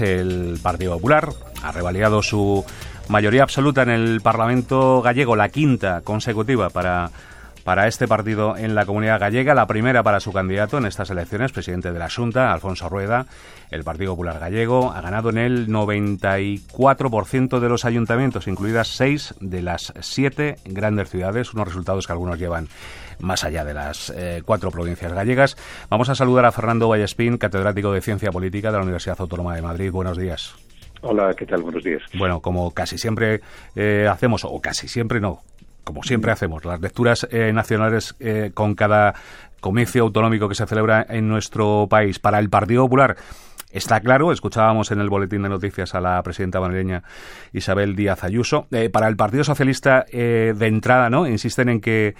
El Partido Popular ha revalidado su mayoría absoluta en el Parlamento gallego, la quinta consecutiva para para este partido en la comunidad gallega, la primera para su candidato en estas elecciones, presidente de la Junta, Alfonso Rueda. El Partido Popular Gallego ha ganado en el 94% de los ayuntamientos, incluidas seis de las siete grandes ciudades, unos resultados que algunos llevan más allá de las eh, cuatro provincias gallegas. Vamos a saludar a Fernando Vallespín, catedrático de Ciencia Política de la Universidad Autónoma de Madrid. Buenos días. Hola, ¿qué tal? Buenos días. Bueno, como casi siempre eh, hacemos, o casi siempre no, como siempre hacemos, las lecturas eh, nacionales eh, con cada comicio autonómico que se celebra en nuestro país. Para el Partido Popular, Está claro, escuchábamos en el boletín de noticias a la presidenta madrileña Isabel Díaz Ayuso. Eh, para el Partido Socialista, de entrada, ¿no? Insisten en que,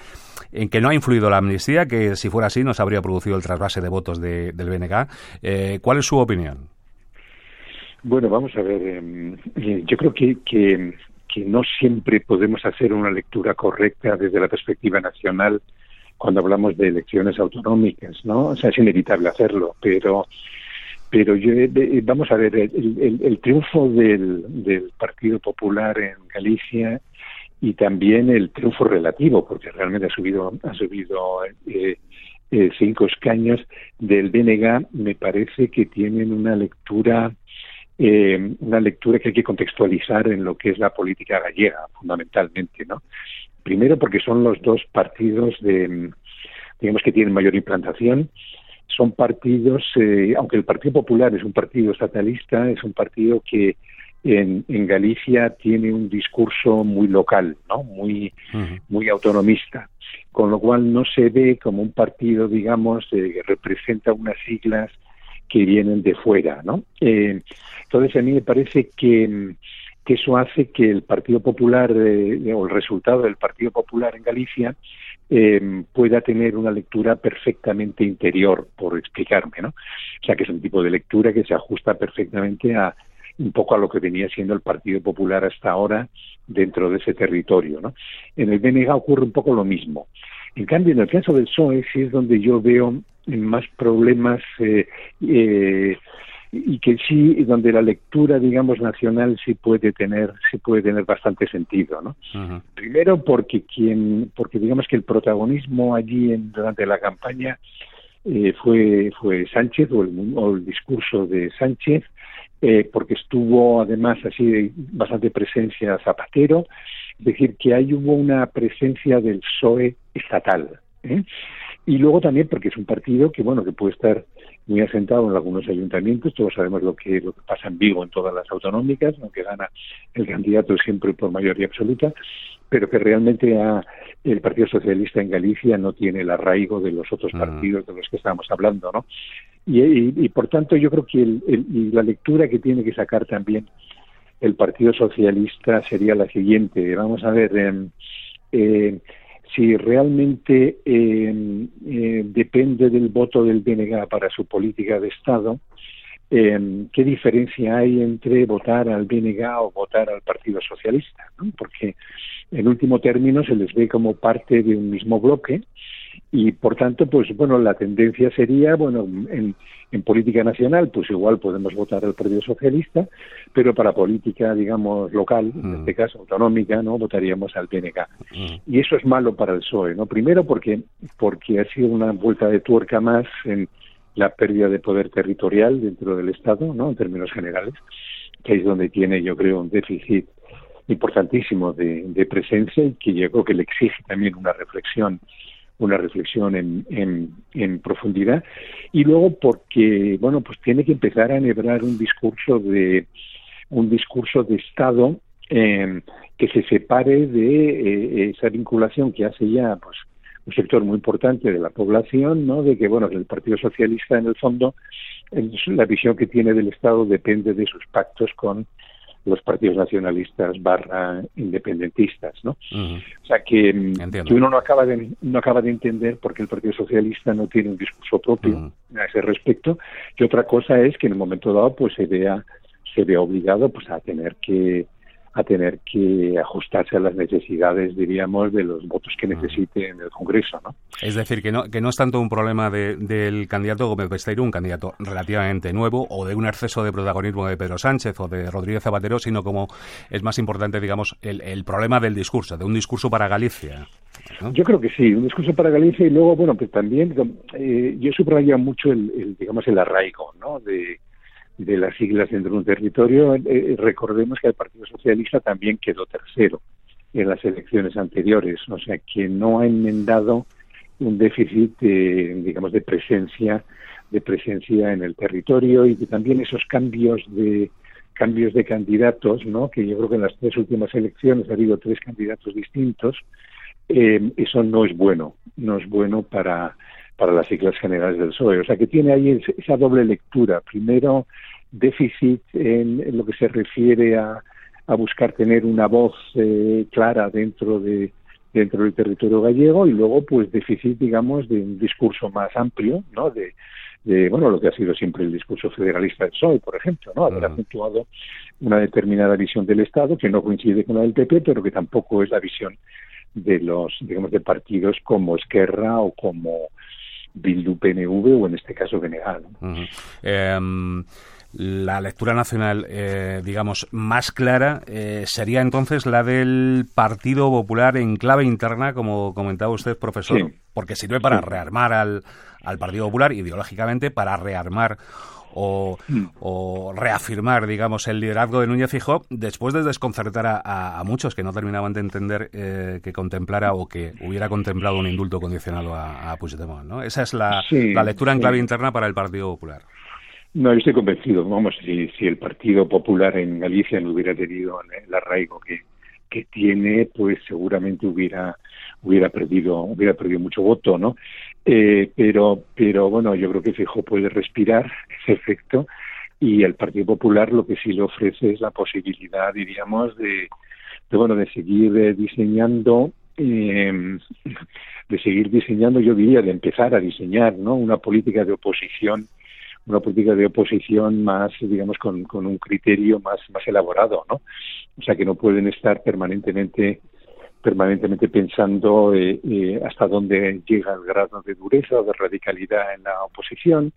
en que no ha influido la amnistía, que si fuera así no se habría producido el trasvase de votos del BNG. ¿Cuál es su opinión? Bueno, vamos a ver. Em, yo creo que, que que no siempre podemos hacer una lectura correcta desde la perspectiva nacional cuando hablamos de elecciones autonómicas, ¿no? O sea, es inevitable hacerlo, pero pero yo, vamos a ver, el, triunfo del, del, Partido Popular en Galicia y también el triunfo relativo, porque realmente ha subido, ha subido eh, eh, cinco escaños del BNG, me parece que tienen una lectura eh, una lectura que hay que contextualizar en lo que es la política gallega, fundamentalmente, ¿no? Primero porque son los dos partidos de, digamos que tienen mayor implantación, son partidos, eh, aunque el Partido Popular es un partido estatalista, es un partido que en, en Galicia tiene un discurso muy local, ¿no? Muy, muy autonomista, con lo cual no se ve como un partido, digamos, eh, que representa unas siglas que vienen de fuera, ¿no? Eh, entonces a mí me parece que, eso hace que el Partido Popular eh, o el resultado del Partido Popular en Galicia eh, pueda tener una lectura perfectamente interior, por explicarme, ¿no? O sea que es un tipo de lectura que se ajusta perfectamente a un poco a lo que venía siendo el Partido Popular hasta ahora dentro de ese territorio, ¿no? En el BNG ocurre un poco lo mismo. En cambio, en el caso del PSOE sí es donde yo veo más problemas eh, eh, y que sí donde la lectura digamos nacional sí puede tener sí puede tener bastante sentido no primero porque quien porque digamos que el protagonismo allí en, durante la campaña eh, fue fue Sánchez o el, discurso de Sánchez eh, porque estuvo además así bastante presencia Zapatero. Es decir que ahí hubo una presencia del PSOE estatal ¿eh? Y luego también porque es un partido que bueno que puede estar muy asentado en algunos ayuntamientos todos sabemos lo que lo que pasa en Vigo en todas las autonómicas aunque gana el candidato siempre por mayoría absoluta pero que realmente el Partido Socialista en Galicia no tiene el arraigo de los otros partidos de los que estábamos hablando no y, por tanto yo creo que la lectura que tiene que sacar también el Partido Socialista sería la siguiente. Vamos a ver em, eh, si realmente eh, depende del voto del BNG para su política de Estado, eh, ¿qué diferencia hay entre votar al BNG o votar al Partido Socialista? Porque en último término se les ve como parte de un mismo bloque y por tanto pues bueno la tendencia sería bueno en, en política nacional pues igual podemos votar al Partido Socialista pero para política digamos local en mm. este caso autonómica no votaríamos al PNK mm. y eso es malo para el PSOE no primero porque porque ha sido una vuelta de tuerca más en la pérdida de poder territorial dentro del Estado no en términos generales que es donde tiene yo creo un déficit importantísimo de, de presencia y que yo creo que le exige también una reflexión una reflexión en, en, profundidad. Y luego porque bueno pues tiene que empezar a enhebrar un discurso de un discurso de estado em, que se separe de eh, esa vinculación que hace ya pues un sector muy importante de la población no de que bueno el Partido Socialista en el fondo la visión que tiene del estado depende de sus pactos con los partidos nacionalistas barra independentistas, ¿no? O sea que, mm, uno no acaba de no acaba de entender por qué el Partido Socialista no tiene un discurso propio a ese respecto. Y otra cosa es que en un momento dado pues se vea se vea obligado pues a tener que a tener que ajustarse a las necesidades, diríamos, de los votos que necesite en el Congreso, ¿no? Es decir, que no, que no es tanto un problema del candidato Gómez Besteiro, un candidato relativamente nuevo, o de un exceso de protagonismo de Pedro Sánchez o de Rodríguez Zapatero, sino como es más importante, digamos, el, el problema del discurso, de un discurso para Galicia. Yo creo que sí, un discurso para Galicia y luego, bueno, pues también eh, yo subrayo mucho el, el, digamos, el arraigo, ¿no? De, de las siglas dentro de un territorio. Eh, eh, recordemos que el Partido Socialista también quedó tercero en las elecciones anteriores, o sea que no ha enmendado un déficit, de, digamos, de presencia, de presencia en el territorio y que también esos cambios de cambios de candidatos, ¿no? Que yo creo que en las tres últimas elecciones ha habido tres candidatos distintos. Eh, eso no es bueno, no es bueno para para las siglas generales del PSOE. O sea que tiene ahí esa doble lectura. Primero, déficit en, lo que se refiere a, a buscar tener una voz eh, clara dentro de dentro del territorio gallego y luego pues déficit digamos de un discurso más amplio no de, de bueno lo que ha sido siempre el discurso federalista del PSOE por ejemplo no haber acentuado una determinada visión del Estado que no coincide con la del PP pero que tampoco es la visión de los digamos de partidos como Esquerra o como Bildu PNV o en este caso BNG. Em, la lectura nacional, eh, digamos, más clara eh, sería entonces la del Partido Popular en clave interna, como comentaba usted, profesor, porque sirve para rearmar al, al Partido Popular ideológicamente, para rearmar Mm. o, reafirmar, digamos, el liderazgo de Núñez Fijó después de desconcertar a, muchos que no terminaban de entender eh, que contemplara o que hubiera contemplado un indulto condicionado a, a Puigdemont, ¿no? Esa es la, lectura en clave interna para el Partido Popular. No, yo estoy convencido. Vamos, si, si el Partido Popular en Galicia no hubiera tenido el arraigo que, que tiene, pues seguramente hubiera hubiera perdido hubiera perdido mucho voto, ¿no? Eh, pero pero bueno, yo creo que Fijo puede respirar efecto y el Partido Popular lo que sí le ofrece es la posibilidad, diríamos, de, de bueno de seguir eh, diseñando eh, de seguir diseñando, yo diría, de empezar a diseñar, ¿no? Una política de oposición una política de oposición más, digamos, con, con un criterio más, más elaborado, ¿no? O sea, que no pueden estar permanentemente permanentemente pensando eh, eh, hasta dónde llega el grado de dureza o de radicalidad en la oposición,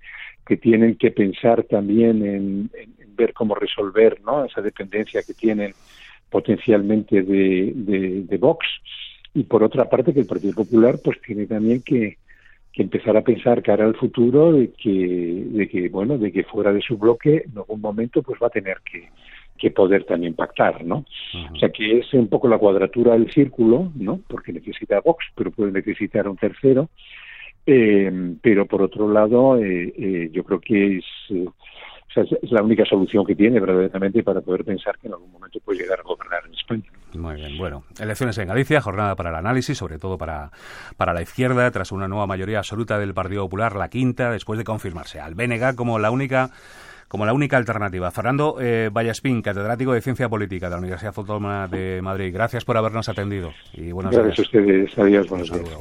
que tienen que pensar también en, ver cómo resolver ¿no? esa dependencia que tienen potencialmente de, de, de Vox. Y por otra parte que el Partido Popular pues tiene también que, que empezar a pensar cara al futuro de que, de que bueno de que fuera de su bloque en algún momento pues va a tener que, que poder también pactar no o sea que es un poco la cuadratura del círculo no porque necesita Vox pero puede necesitar un tercero eh, pero por otro lado eh, eh, yo creo que es es la única solución que tiene verdaderamente para poder pensar que en algún momento puede llegar a gobernar en España. Muy bien, bueno, elecciones en Galicia, jornada para el análisis, sobre todo para, para la izquierda, tras una nueva mayoría absoluta del Partido Popular, la quinta, después de confirmarse al BNG como la única como la única alternativa. Fernando eh, Vallaspín, catedrático de Ciencia Política de la Universidad Autónoma de Madrid, gracias por habernos atendido. Y buenas Gracias a ustedes. Adiós, buenos días.